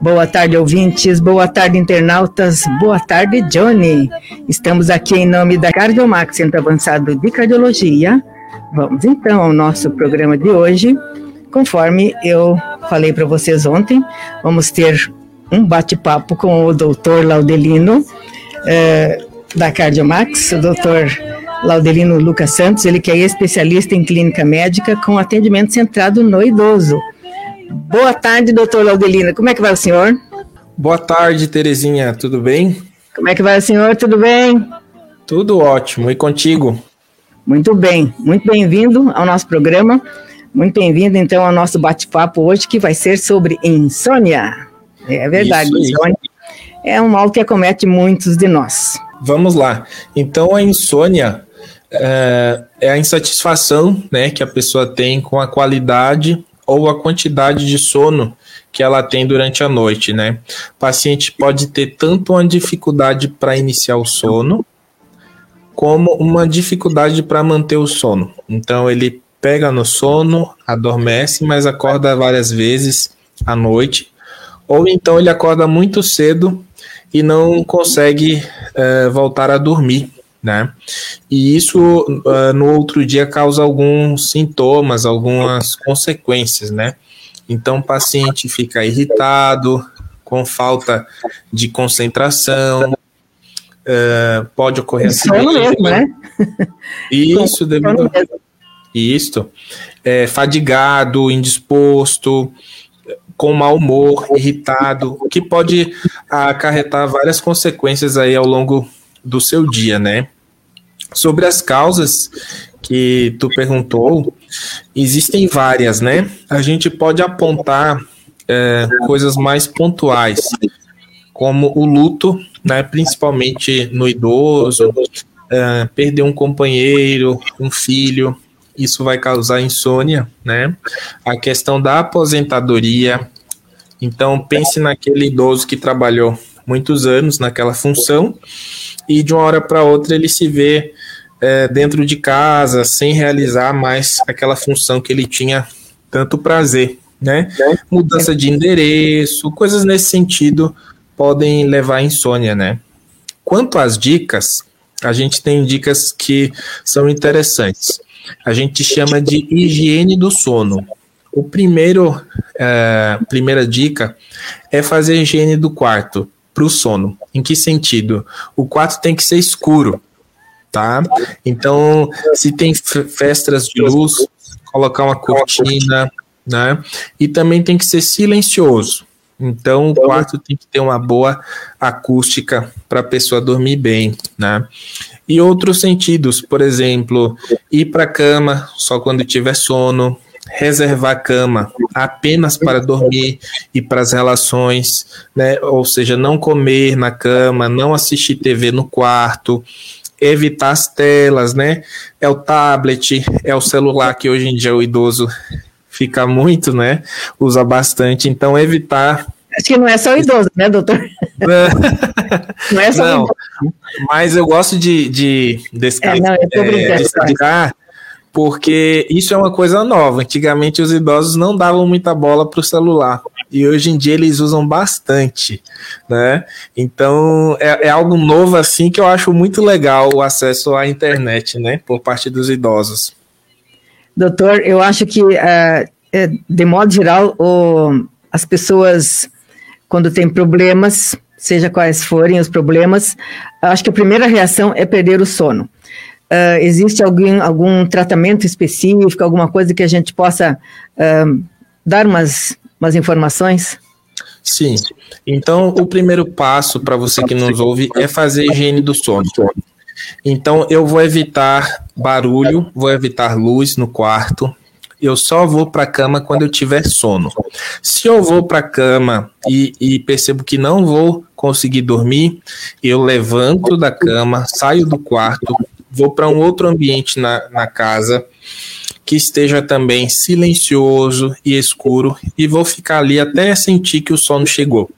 Boa tarde, ouvintes. Boa tarde, internautas. Boa tarde, Johnny. Estamos aqui em nome da Cardiomax, Centro Avançado de Cardiologia. Vamos então ao nosso programa de hoje. Conforme eu falei para vocês ontem, vamos ter um bate-papo com o doutor Laudelino, eh, da Cardiomax, o doutor Laudelino Lucas Santos, ele que é especialista em clínica médica com atendimento centrado no idoso. Boa tarde, doutor Laudelino. Como é que vai o senhor? Boa tarde, Terezinha. Tudo bem? Como é que vai o senhor? Tudo bem? Tudo ótimo. E contigo? Muito bem. Muito bem-vindo ao nosso programa. Muito bem-vindo, então, ao nosso bate-papo hoje, que vai ser sobre insônia. É verdade, isso, insônia é um mal que acomete muitos de nós. Vamos lá. Então, a insônia é, é a insatisfação né, que a pessoa tem com a qualidade ou a quantidade de sono que ela tem durante a noite, né? O paciente pode ter tanto uma dificuldade para iniciar o sono, como uma dificuldade para manter o sono. Então ele pega no sono, adormece, mas acorda várias vezes à noite, ou então ele acorda muito cedo e não consegue é, voltar a dormir né? E isso uh, no outro dia causa alguns sintomas, algumas consequências, né? Então o paciente fica irritado, com falta de concentração, uh, pode ocorrer sono mesmo, né? Isso, devido isso, é, fadigado, indisposto, com mau humor, irritado, que pode acarretar várias consequências aí ao longo do seu dia, né? Sobre as causas que tu perguntou, existem várias, né? A gente pode apontar é, coisas mais pontuais, como o luto, né? Principalmente no idoso, é, perder um companheiro, um filho, isso vai causar insônia, né? A questão da aposentadoria. Então pense naquele idoso que trabalhou muitos anos naquela função e de uma hora para outra ele se vê é, dentro de casa sem realizar mais aquela função que ele tinha tanto prazer, né? Mudança de endereço, coisas nesse sentido podem levar à insônia, né? Quanto às dicas, a gente tem dicas que são interessantes. A gente chama de higiene do sono. O primeiro, é, primeira dica é fazer higiene do quarto para o sono. Em que sentido? O quarto tem que ser escuro, tá? Então, se tem festas de luz, colocar uma cortina, né? E também tem que ser silencioso. Então, o quarto tem que ter uma boa acústica para a pessoa dormir bem, né? E outros sentidos, por exemplo, ir para a cama só quando tiver sono, reservar a cama apenas para dormir e para as relações, né? Ou seja, não comer na cama, não assistir TV no quarto, evitar as telas, né? É o tablet, é o celular que hoje em dia o idoso fica muito, né? Usa bastante, então evitar Acho que não é só o idoso, né, doutor? não é só não, o idoso. Mas eu gosto de, de, descrever, é, é, porque isso é uma coisa nova. Antigamente os idosos não davam muita bola para o celular e hoje em dia eles usam bastante, né? Então é, é, algo novo assim que eu acho muito legal o acesso à internet, né, por parte dos idosos. Doutor, eu acho que uh, de modo geral o, as pessoas quando têm problemas, seja quais forem os problemas, acho que a primeira reação é perder o sono. Uh, existe algum, algum tratamento específico, alguma coisa que a gente possa uh, dar umas, umas informações? Sim. Então, o primeiro passo para você que nos ouve é fazer higiene do sono. Então, eu vou evitar barulho, vou evitar luz no quarto. Eu só vou para a cama quando eu tiver sono. Se eu vou para a cama e, e percebo que não vou conseguir dormir, eu levanto da cama, saio do quarto, vou para um outro ambiente na, na casa que esteja também silencioso e escuro e vou ficar ali até sentir que o sono chegou.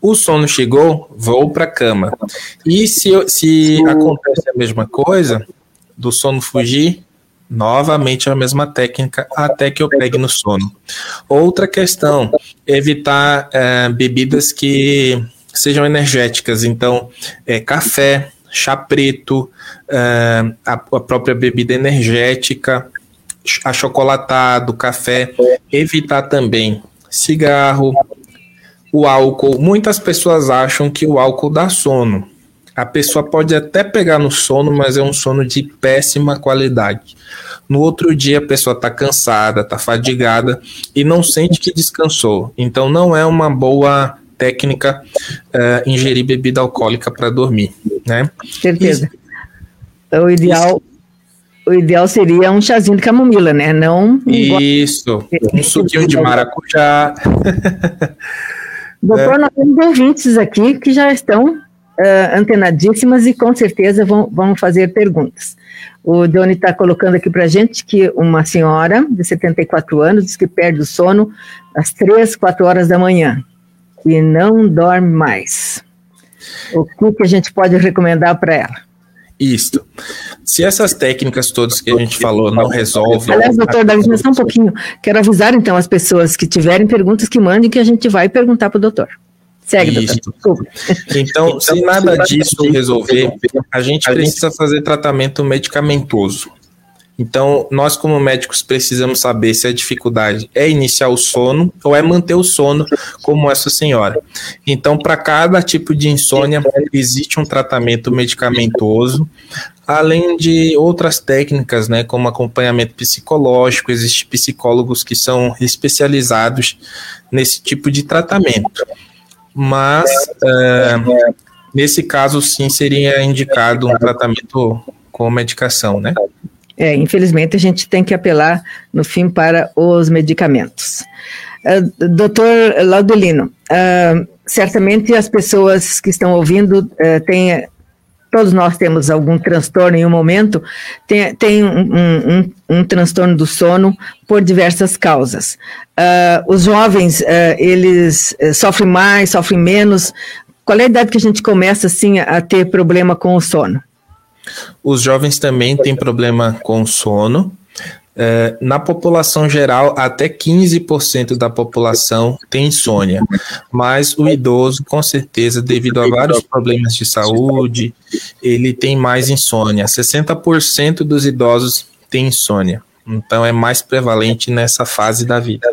O sono chegou, vou para a cama. E se, se acontece a mesma coisa, do sono fugir, Novamente a mesma técnica até que eu pegue no sono. Outra questão, evitar é, bebidas que sejam energéticas. Então, é, café, chá preto, é, a, a própria bebida energética, achocolatado, café. Evitar também cigarro, o álcool. Muitas pessoas acham que o álcool dá sono. A pessoa pode até pegar no sono, mas é um sono de péssima qualidade. No outro dia a pessoa está cansada, está fadigada e não sente que descansou. Então não é uma boa técnica uh, ingerir bebida alcoólica para dormir, né? Certeza. Isso. O ideal, o ideal seria um chazinho de camomila, né? Não Isso, um suquinho de maracujá. Doutor, é. nós temos ouvintes aqui que já estão uh, antenadíssimas e com certeza vão, vão fazer perguntas. O Johnny está colocando aqui para gente que uma senhora de 74 anos diz que perde o sono às 3, 4 horas da manhã e não dorme mais. O que, que a gente pode recomendar para ela? Isto. Se essas técnicas todas que a gente falou não resolvem. Aliás, doutor Davi, só um pouquinho. Quero avisar então as pessoas que tiverem perguntas que mandem que a gente vai perguntar para o doutor. Segue, Isso. doutor. Então, se nada disso resolver, a gente precisa fazer tratamento medicamentoso. Então, nós como médicos precisamos saber se a dificuldade é iniciar o sono ou é manter o sono, como essa senhora. Então, para cada tipo de insônia, existe um tratamento medicamentoso, além de outras técnicas, né, como acompanhamento psicológico, existem psicólogos que são especializados nesse tipo de tratamento. Mas, é, nesse caso, sim, seria indicado um tratamento com medicação, né? É, infelizmente, a gente tem que apelar, no fim, para os medicamentos. Uh, doutor Laudelino, uh, certamente as pessoas que estão ouvindo uh, têm todos nós temos algum transtorno em um momento, tem, tem um, um, um, transtorno do sono por diversas causas. Uh, os jovens, uh, eles sofrem mais, sofrem menos. Qual é a idade que a gente começa, assim, a ter problema com o sono? Os jovens também têm problema com sono. É, na população geral, até 15% da população tem insônia, mas o idoso, com certeza, devido a vários problemas de saúde, ele tem mais insônia. 60% dos idosos têm insônia, então é mais prevalente nessa fase da vida.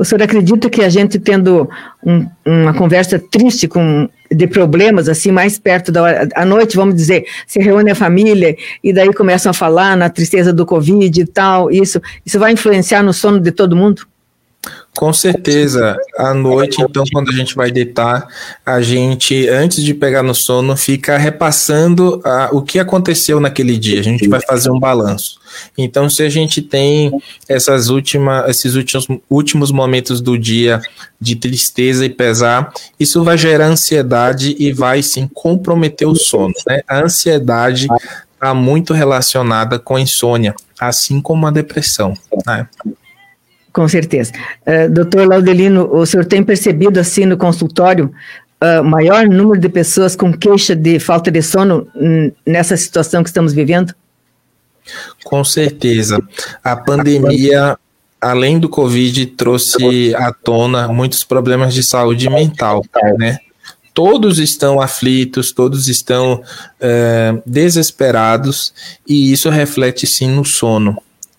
O senhor acredita que a gente tendo um, uma conversa triste com de problemas assim mais perto da hora, à noite, vamos dizer, se reúne a família e daí começam a falar na tristeza do Covid e tal, isso, isso vai influenciar no sono de todo mundo? Com certeza. À noite, então, quando a gente vai deitar, a gente, antes de pegar no sono, fica repassando a, o que aconteceu naquele dia. A gente vai fazer um balanço. Então, se a gente tem essas últimas, esses últimos, últimos momentos do dia de tristeza e pesar, isso vai gerar ansiedade e vai sim comprometer o sono. Né? A ansiedade está muito relacionada com a insônia, assim como a depressão. Né? Com certeza. Uh, doutor Laudelino, o senhor tem percebido assim no consultório uh, maior número de pessoas com queixa de falta de sono nessa situação que estamos vivendo? Com certeza. A pandemia, além do Covid, trouxe à tona muitos problemas de saúde mental, né? Todos estão aflitos, todos estão é, desesperados, e isso reflete sim no sono.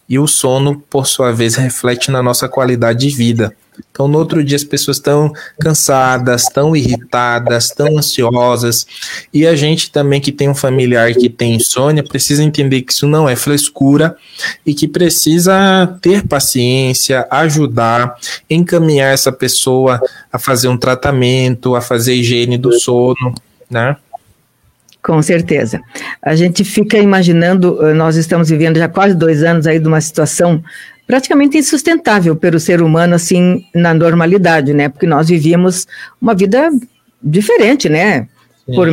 E o sono, por sua vez, reflete na nossa qualidade de vida. Então, no outro dia, as pessoas estão cansadas, estão irritadas, estão ansiosas. E a gente também, que tem um familiar que tem insônia, precisa entender que isso não é frescura e que precisa ter paciência, ajudar, encaminhar essa pessoa a fazer um tratamento, a fazer higiene do sono, né? Com certeza. A gente fica imaginando, eh, nós estamos vivendo já quase dois anos aí de uma situação praticamente insustentável para o ser humano, assim, na normalidade, né? Porque nós vivíamos uma vida diferente, né? Por,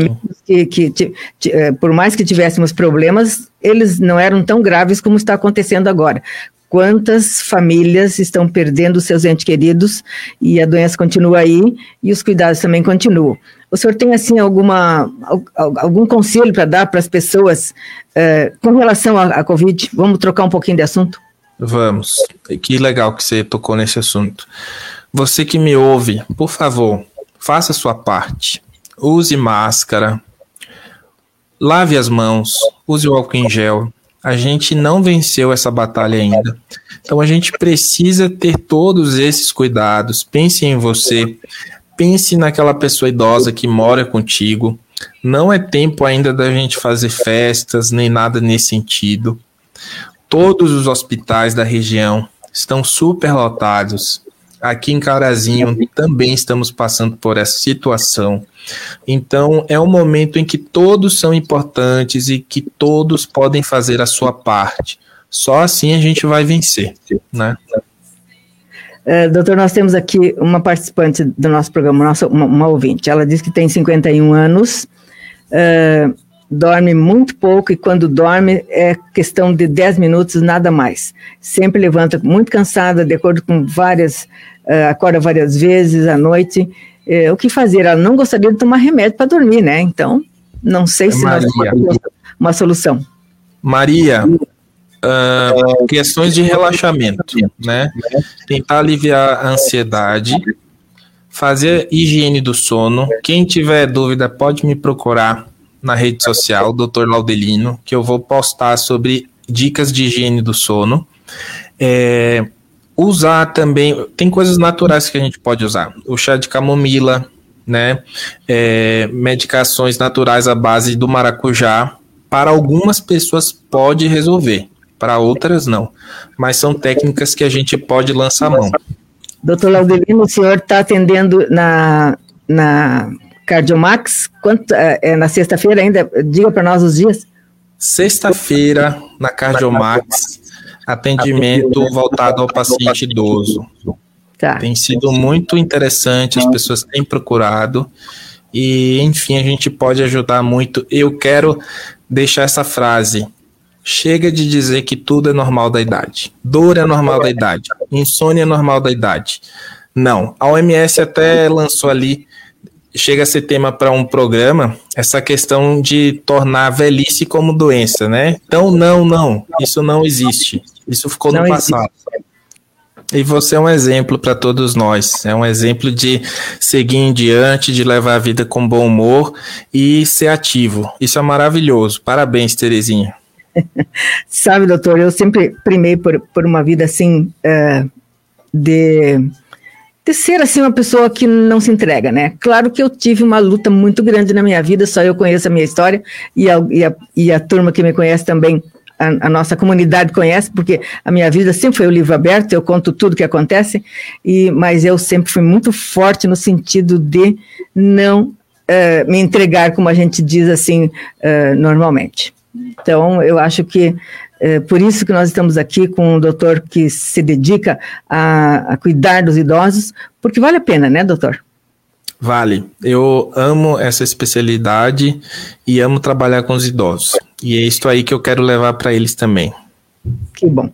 que, que, que, eh, por mais que tivéssemos problemas, eles não eram tão graves como está acontecendo agora. Quantas famílias estão perdendo seus entes queridos e a doença continua aí e os cuidados também continuam. O senhor tem assim alguma algum conselho para dar para as pessoas uh, com relação à, à Covid? Vamos trocar um pouquinho de assunto? Vamos. Que legal que você tocou nesse assunto. Você que me ouve, por favor, faça a sua parte. Use máscara, lave as mãos, use o álcool em gel. A gente não venceu essa batalha ainda. Então a gente precisa ter todos esses cuidados. Pense em você, pense naquela pessoa idosa que mora contigo. Não é tempo ainda da gente fazer festas nem nada nesse sentido. Todos os hospitais da região estão super lotados. Aqui em Carazinho também estamos passando por essa situação. Então, é um momento em que todos são importantes e que todos podem fazer a sua parte. Só assim a gente vai vencer, né? Uh, doutor, nós temos aqui uma participante do nosso programa, nossa, uma, uma ouvinte. Ela diz que tem 51 anos, uh, dorme muito pouco e quando dorme é questão de 10 minutos, nada mais. Sempre levanta muito cansada, de acordo com várias, uh, acorda várias vezes à noite. O que fazer? Ela não gostaria de tomar remédio para dormir, né? Então, não sei se Maria. nós temos uma solução. Maria, uh, questões de relaxamento, né? Tentar aliviar a ansiedade, fazer higiene do sono. Quem tiver dúvida pode me procurar na rede social, Dr. Laudelino, que eu vou postar sobre dicas de higiene do sono. É, usar também, tem coisas naturais que a gente pode usar. O chá de camomila, né? É, medicações naturais à base do maracujá. Para algumas pessoas pode resolver, para outras não. Mas são técnicas que a gente pode lançar a mão. Doutor Laudelino, o senhor está atendendo na, na Cardiomax, quanto, é, é na sexta-feira ainda? Diga para nós os dias. Sexta-feira, na Cardiomax, atendimento voltado ao paciente idoso. Tá. Tem sido muito interessante, as pessoas têm procurado e, enfim, a gente pode ajudar muito. Eu quero deixar essa frase. Chega de dizer que tudo é normal da idade. Dor é normal da idade. Insônia é normal da idade. Não. A OMS até lançou ali chega a ser tema para um programa essa questão de tornar a velhice como doença, né? Então, não, não, isso não existe. Isso ficou não no passado. Existe. E você é um exemplo para todos nós. É um exemplo de seguir em diante, de levar a vida com bom humor e ser ativo. Isso é maravilhoso. Parabéns, Terezinha. Sabe, doutor, eu sempre primei por, por uma vida assim, uh, de de ser assim uma pessoa que não se entrega, né? Claro que eu tive uma luta muito grande na minha vida, só eu conheço a minha história e a, e a, e a turma que me conhece também, a, a, nossa comunidade conhece, porque a minha vida sempre foi o livro aberto, eu conto tudo que acontece, e, mas eu sempre fui muito forte no sentido de não uh, me entregar, como a gente diz assim, uh, normalmente. Então, eu acho que é por isso que nós estamos aqui com um doutor que se dedica a, a cuidar dos idosos, porque vale a pena, né, doutor? Vale. Eu amo essa especialidade e amo trabalhar com os idosos. E é isso aí que eu quero levar para eles também. Que bom.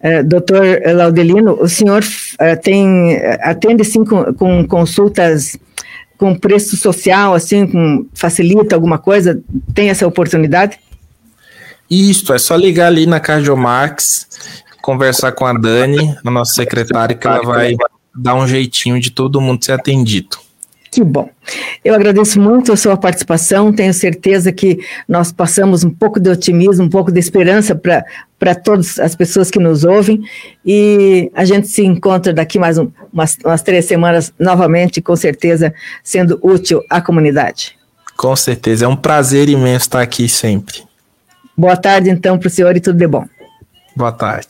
Uh, doutor Laudelino, o senhor uh, tem, atende sim com, com, consultas com preço social, assim, com, facilita alguma coisa? Tem essa oportunidade? Isso, é só ligar ali na Cardiomax, conversar com a Dani, a nossa secretária, que ela vai dar um jeitinho de todo mundo ser atendido. Que bom. Eu agradeço muito a sua participação. Tenho certeza que nós passamos um pouco de otimismo, um pouco de esperança para todas as pessoas que nos ouvem. E a gente se encontra daqui mais um, umas, umas três semanas novamente, com certeza, sendo útil à comunidade. Com certeza. É um prazer imenso estar aqui sempre. Boa tarde, então, para o senhor e tudo de bom. Boa tarde.